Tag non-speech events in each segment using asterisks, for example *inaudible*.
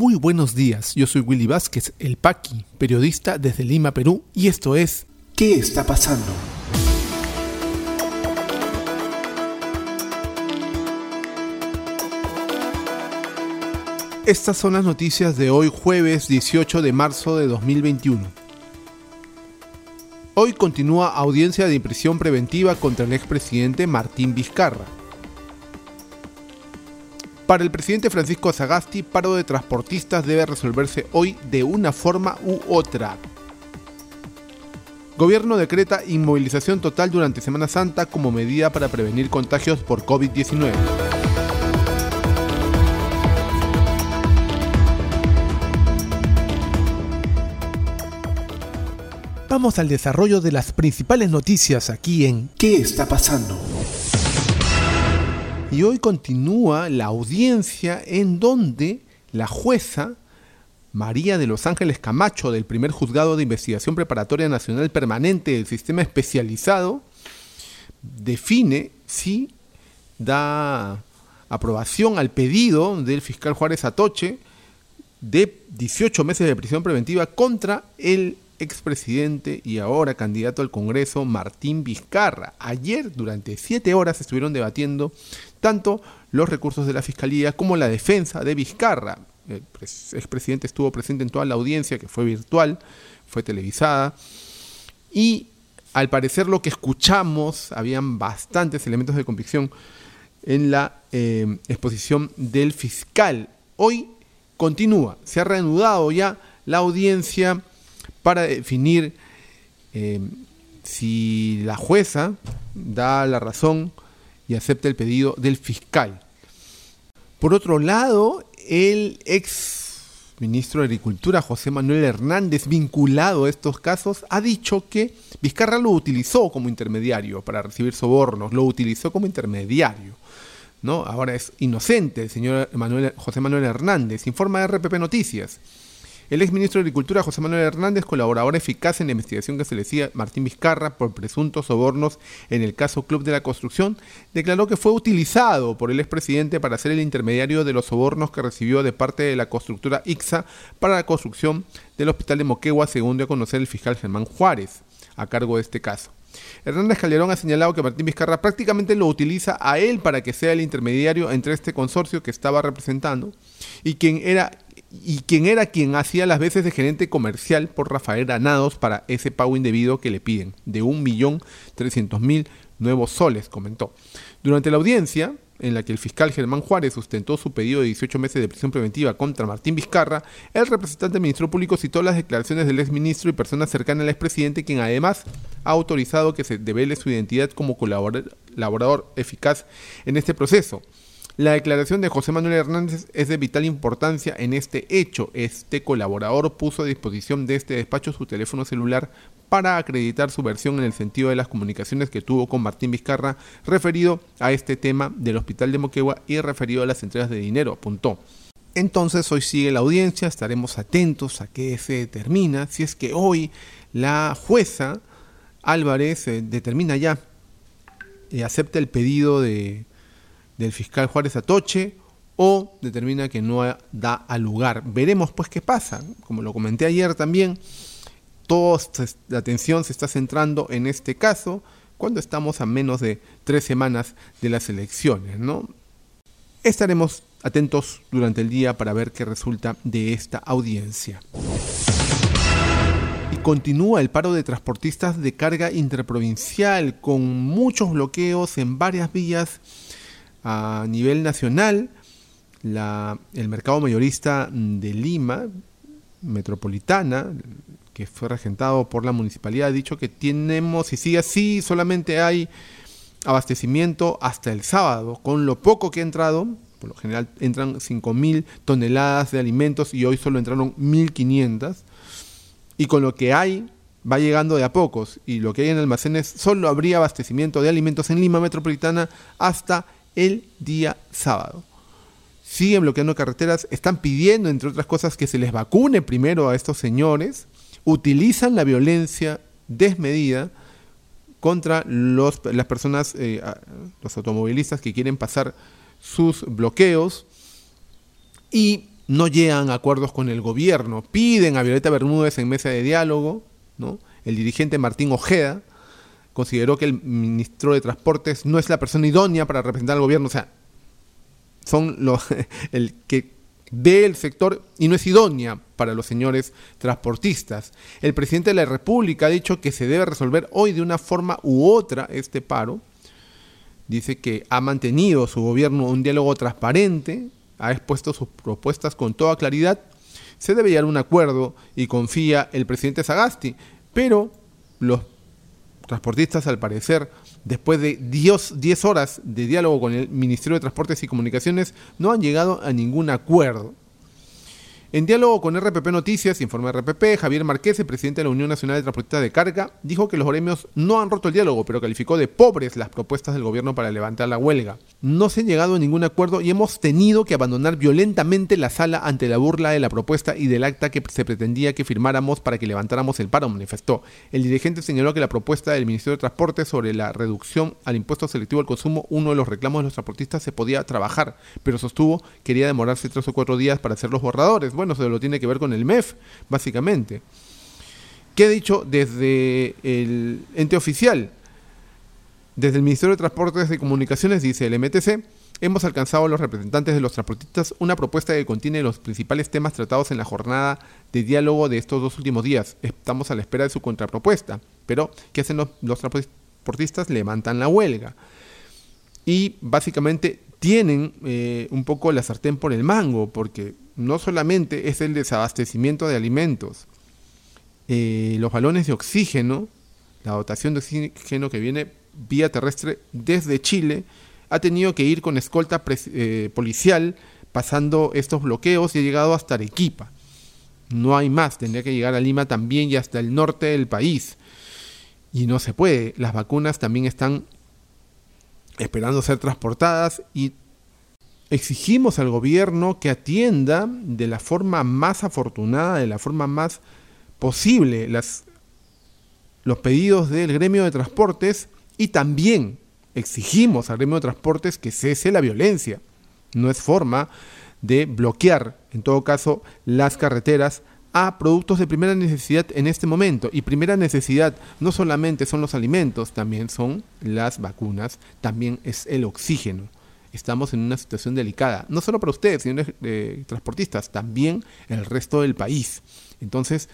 Muy buenos días, yo soy Willy Vázquez, el Paqui, periodista desde Lima, Perú, y esto es ¿Qué está pasando? Estas son las noticias de hoy jueves 18 de marzo de 2021. Hoy continúa audiencia de prisión preventiva contra el expresidente Martín Vizcarra. Para el presidente Francisco Sagasti, paro de transportistas debe resolverse hoy de una forma u otra. Gobierno decreta inmovilización total durante Semana Santa como medida para prevenir contagios por COVID-19. Vamos al desarrollo de las principales noticias aquí en ¿Qué está pasando? Y hoy continúa la audiencia en donde la jueza María de los Ángeles Camacho del primer juzgado de investigación preparatoria nacional permanente del sistema especializado define si da aprobación al pedido del fiscal Juárez Atoche de 18 meses de prisión preventiva contra el expresidente y ahora candidato al Congreso Martín Vizcarra. Ayer durante siete horas estuvieron debatiendo tanto los recursos de la Fiscalía como la defensa de Vizcarra. El expresidente estuvo presente en toda la audiencia, que fue virtual, fue televisada, y al parecer lo que escuchamos, habían bastantes elementos de convicción en la eh, exposición del fiscal. Hoy continúa, se ha reanudado ya la audiencia para definir eh, si la jueza da la razón y acepta el pedido del fiscal. Por otro lado, el ex ministro de Agricultura, José Manuel Hernández, vinculado a estos casos, ha dicho que Vizcarra lo utilizó como intermediario para recibir sobornos, lo utilizó como intermediario. ¿no? Ahora es inocente el señor Manuel, José Manuel Hernández, informa RPP Noticias. El exministro de Agricultura, José Manuel Hernández, colaborador eficaz en la investigación que se le decía Martín Vizcarra por presuntos sobornos en el caso Club de la Construcción, declaró que fue utilizado por el expresidente para ser el intermediario de los sobornos que recibió de parte de la constructora IXA para la construcción del hospital de Moquegua, según dio a conocer el fiscal Germán Juárez, a cargo de este caso. Hernández Calderón ha señalado que Martín Vizcarra prácticamente lo utiliza a él para que sea el intermediario entre este consorcio que estaba representando y quien era y quien era quien hacía las veces de gerente comercial por Rafael Granados para ese pago indebido que le piden, de 1.300.000 nuevos soles, comentó. Durante la audiencia, en la que el fiscal Germán Juárez sustentó su pedido de 18 meses de prisión preventiva contra Martín Vizcarra, el representante del Ministerio Público citó las declaraciones del exministro y personas cercanas al expresidente, quien además ha autorizado que se devele su identidad como colaborador eficaz en este proceso. La declaración de José Manuel Hernández es de vital importancia en este hecho. Este colaborador puso a disposición de este despacho su teléfono celular para acreditar su versión en el sentido de las comunicaciones que tuvo con Martín Vizcarra referido a este tema del Hospital de Moquegua y referido a las entregas de dinero, apuntó. Entonces hoy sigue la audiencia, estaremos atentos a qué se determina, si es que hoy la jueza Álvarez eh, determina ya, y acepta el pedido de del fiscal Juárez Atoche o determina que no da al lugar. Veremos pues qué pasa. Como lo comenté ayer también, toda la atención se está centrando en este caso cuando estamos a menos de tres semanas de las elecciones. ¿no? Estaremos atentos durante el día para ver qué resulta de esta audiencia. Y continúa el paro de transportistas de carga interprovincial con muchos bloqueos en varias vías a nivel nacional, el mercado mayorista de Lima, metropolitana, que fue regentado por la municipalidad, ha dicho que tenemos, y sigue así, solamente hay abastecimiento hasta el sábado, con lo poco que ha entrado, por lo general entran 5.000 toneladas de alimentos y hoy solo entraron 1.500, y con lo que hay va llegando de a pocos, y lo que hay en almacenes, solo habría abastecimiento de alimentos en Lima metropolitana hasta el día sábado. Siguen bloqueando carreteras, están pidiendo, entre otras cosas, que se les vacune primero a estos señores, utilizan la violencia desmedida contra los, las personas, eh, los automovilistas que quieren pasar sus bloqueos y no llegan a acuerdos con el gobierno, piden a Violeta Bermúdez en mesa de diálogo, ¿no? El dirigente Martín Ojeda consideró que el ministro de Transportes no es la persona idónea para representar al gobierno, o sea, son los *laughs* el que ve el sector y no es idónea para los señores transportistas. El presidente de la República ha dicho que se debe resolver hoy de una forma u otra este paro. Dice que ha mantenido su gobierno un diálogo transparente, ha expuesto sus propuestas con toda claridad. Se debe llegar a un acuerdo y confía el presidente Sagasti, pero los transportistas, al parecer, después de 10 horas de diálogo con el Ministerio de Transportes y Comunicaciones, no han llegado a ningún acuerdo. En diálogo con RPP Noticias, informa RPP, Javier Marqués, el presidente de la Unión Nacional de Transportistas de Carga, dijo que los gremios no han roto el diálogo, pero calificó de pobres las propuestas del gobierno para levantar la huelga. No se ha llegado a ningún acuerdo y hemos tenido que abandonar violentamente la sala ante la burla de la propuesta y del acta que se pretendía que firmáramos para que levantáramos el paro, manifestó. El dirigente señaló que la propuesta del Ministerio de Transporte sobre la reducción al impuesto selectivo al consumo, uno de los reclamos de los transportistas, se podía trabajar, pero sostuvo que quería demorarse tres o cuatro días para hacer los borradores bueno, se lo tiene que ver con el MEF, básicamente. ¿Qué ha dicho desde el ente oficial? Desde el Ministerio de Transportes y Comunicaciones, dice el MTC, hemos alcanzado a los representantes de los transportistas una propuesta que contiene los principales temas tratados en la jornada de diálogo de estos dos últimos días. Estamos a la espera de su contrapropuesta. Pero, ¿qué hacen los, transportistas? Levantan la huelga. Y básicamente tienen eh, un poco la sartén por el mango, porque no solamente es el desabastecimiento de alimentos, eh, los balones de oxígeno, la dotación de oxígeno que viene vía terrestre desde Chile, ha tenido que ir con escolta eh, policial pasando estos bloqueos y ha llegado hasta Arequipa. No hay más, tendría que llegar a Lima también y hasta el norte del país. Y no se puede. Las vacunas también están esperando ser transportadas y exigimos al gobierno que atienda de la forma más afortunada, de la forma más posible las, los pedidos del gremio de transportes y también exigimos al gremio de transportes que cese la violencia. No es forma de bloquear, en todo caso, las carreteras a productos de primera necesidad en este momento. Y primera necesidad no solamente son los alimentos, también son las vacunas, también es el oxígeno. Estamos en una situación delicada, no solo para ustedes, sino eh, transportistas, también el resto del país. Entonces,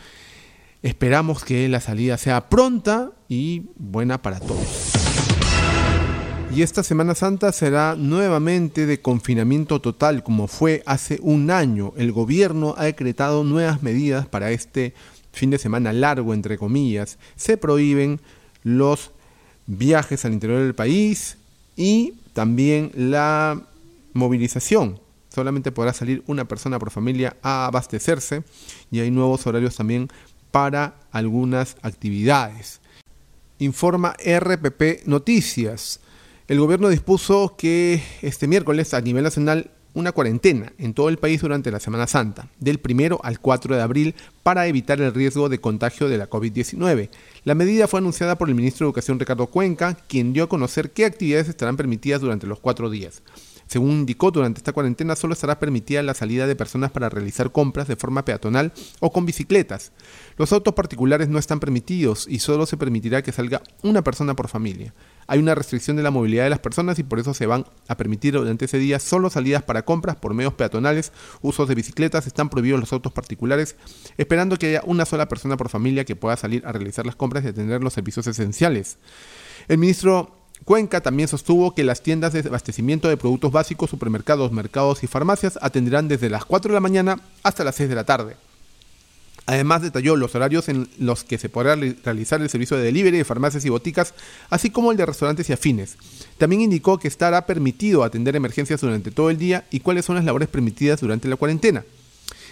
esperamos que la salida sea pronta y buena para todos. Y esta Semana Santa será nuevamente de confinamiento total como fue hace un año. El gobierno ha decretado nuevas medidas para este fin de semana largo, entre comillas. Se prohíben los viajes al interior del país y también la movilización. Solamente podrá salir una persona por familia a abastecerse y hay nuevos horarios también para algunas actividades. Informa RPP Noticias. El gobierno dispuso que este miércoles a nivel nacional una cuarentena en todo el país durante la Semana Santa, del 1 al 4 de abril, para evitar el riesgo de contagio de la COVID-19. La medida fue anunciada por el ministro de Educación Ricardo Cuenca, quien dio a conocer qué actividades estarán permitidas durante los cuatro días. Según indicó, durante esta cuarentena solo estará permitida la salida de personas para realizar compras de forma peatonal o con bicicletas. Los autos particulares no están permitidos y solo se permitirá que salga una persona por familia. Hay una restricción de la movilidad de las personas y por eso se van a permitir durante ese día solo salidas para compras por medios peatonales, usos de bicicletas, están prohibidos los autos particulares, esperando que haya una sola persona por familia que pueda salir a realizar las compras y atender los servicios esenciales. El ministro Cuenca también sostuvo que las tiendas de abastecimiento de productos básicos, supermercados, mercados y farmacias atenderán desde las 4 de la mañana hasta las 6 de la tarde. Además detalló los horarios en los que se podrá realizar el servicio de delivery de farmacias y boticas, así como el de restaurantes y afines. También indicó que estará permitido atender emergencias durante todo el día y cuáles son las labores permitidas durante la cuarentena.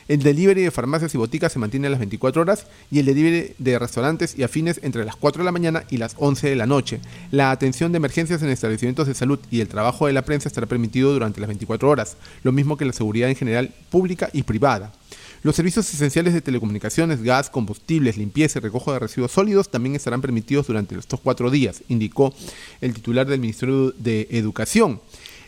El delivery de farmacias y boticas se mantiene a las 24 horas y el delivery de restaurantes y afines entre las 4 de la mañana y las 11 de la noche. La atención de emergencias en establecimientos de salud y el trabajo de la prensa estará permitido durante las 24 horas, lo mismo que la seguridad en general pública y privada. Los servicios esenciales de telecomunicaciones, gas, combustibles, limpieza y recojo de residuos sólidos también estarán permitidos durante estos cuatro días, indicó el titular del Ministerio de Educación.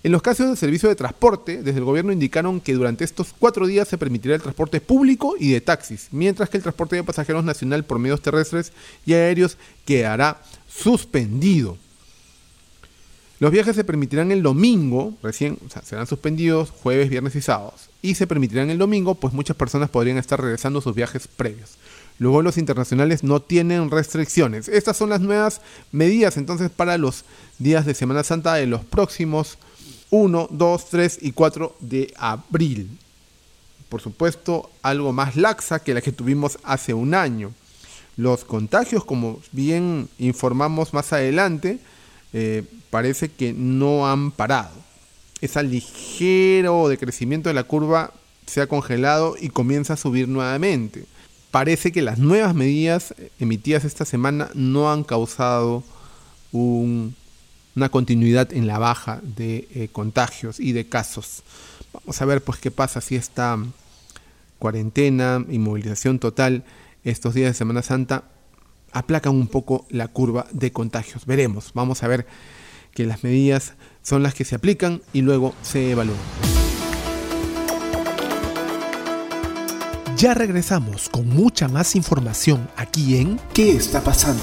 En los casos de servicio de transporte, desde el gobierno indicaron que durante estos cuatro días se permitirá el transporte público y de taxis, mientras que el transporte de pasajeros nacional por medios terrestres y aéreos quedará suspendido. Los viajes se permitirán el domingo, recién, o sea, serán suspendidos jueves, viernes y sábados. Y se permitirán el domingo, pues muchas personas podrían estar regresando sus viajes previos. Los vuelos internacionales no tienen restricciones. Estas son las nuevas medidas entonces para los días de Semana Santa de los próximos 1, 2, 3 y 4 de abril. Por supuesto, algo más laxa que la que tuvimos hace un año. Los contagios, como bien informamos más adelante, eh, parece que no han parado. Ese ligero decrecimiento de la curva se ha congelado y comienza a subir nuevamente. Parece que las nuevas medidas emitidas esta semana no han causado un una continuidad en la baja de eh, contagios y de casos. Vamos a ver pues qué pasa si esta cuarentena y movilización total estos días de Semana Santa aplacan un poco la curva de contagios. Veremos, vamos a ver que las medidas son las que se aplican y luego se evalúan. Ya regresamos con mucha más información aquí en ¿Qué está pasando?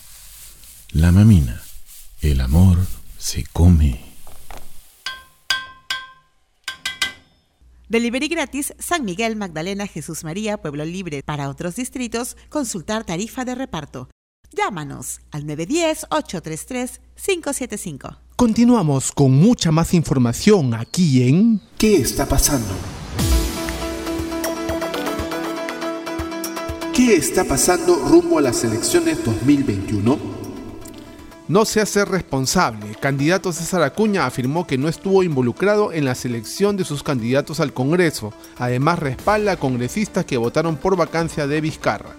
La mamina. El amor se come. Delivery gratis San Miguel, Magdalena, Jesús María, Pueblo Libre. Para otros distritos, consultar tarifa de reparto. Llámanos al 910-833-575. Continuamos con mucha más información aquí en ¿Qué está pasando? ¿Qué está pasando rumbo a las elecciones 2021? No se hace responsable. Candidato César Acuña afirmó que no estuvo involucrado en la selección de sus candidatos al Congreso. Además, respalda a congresistas que votaron por vacancia de Vizcarra.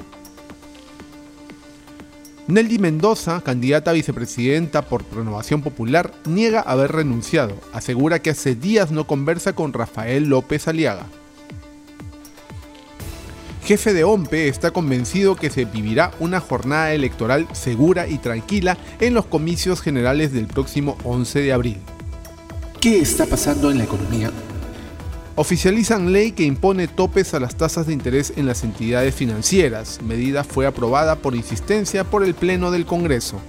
Nelly Mendoza, candidata a vicepresidenta por Renovación Popular, niega haber renunciado. Asegura que hace días no conversa con Rafael López Aliaga jefe de OMPE está convencido que se vivirá una jornada electoral segura y tranquila en los comicios generales del próximo 11 de abril. ¿Qué está pasando en la economía? Oficializan ley que impone topes a las tasas de interés en las entidades financieras. Medida fue aprobada por insistencia por el Pleno del Congreso.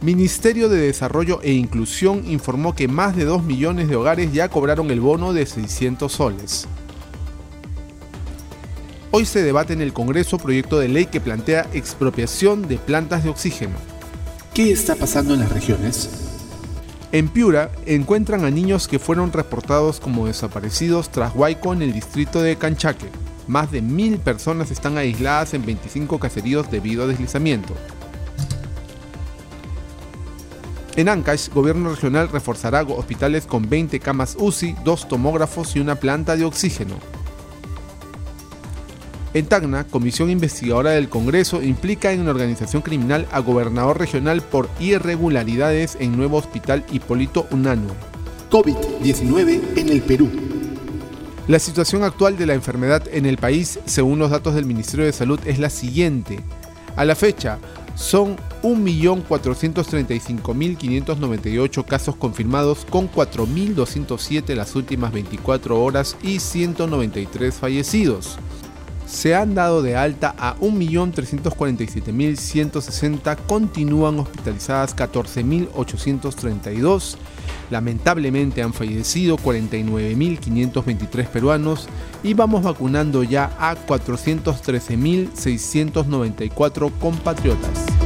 Ministerio de Desarrollo e Inclusión informó que más de 2 millones de hogares ya cobraron el bono de 600 soles. Hoy se debate en el Congreso proyecto de ley que plantea expropiación de plantas de oxígeno. ¿Qué está pasando en las regiones? En Piura encuentran a niños que fueron reportados como desaparecidos tras Huayco en el distrito de Canchaque. Más de mil personas están aisladas en 25 caseríos debido a deslizamiento. En Ancash, gobierno regional reforzará hospitales con 20 camas UCI, dos tomógrafos y una planta de oxígeno. En Tacna, Comisión Investigadora del Congreso implica en una organización criminal a gobernador regional por irregularidades en nuevo hospital Hipólito Unanue. COVID-19 en el Perú. La situación actual de la enfermedad en el país, según los datos del Ministerio de Salud, es la siguiente. A la fecha, son 1.435.598 casos confirmados con 4.207 las últimas 24 horas y 193 fallecidos se han dado de alta a 1.347.160, continúan hospitalizadas 14.832, lamentablemente han fallecido 49.523 peruanos y vamos vacunando ya a 413.694 compatriotas.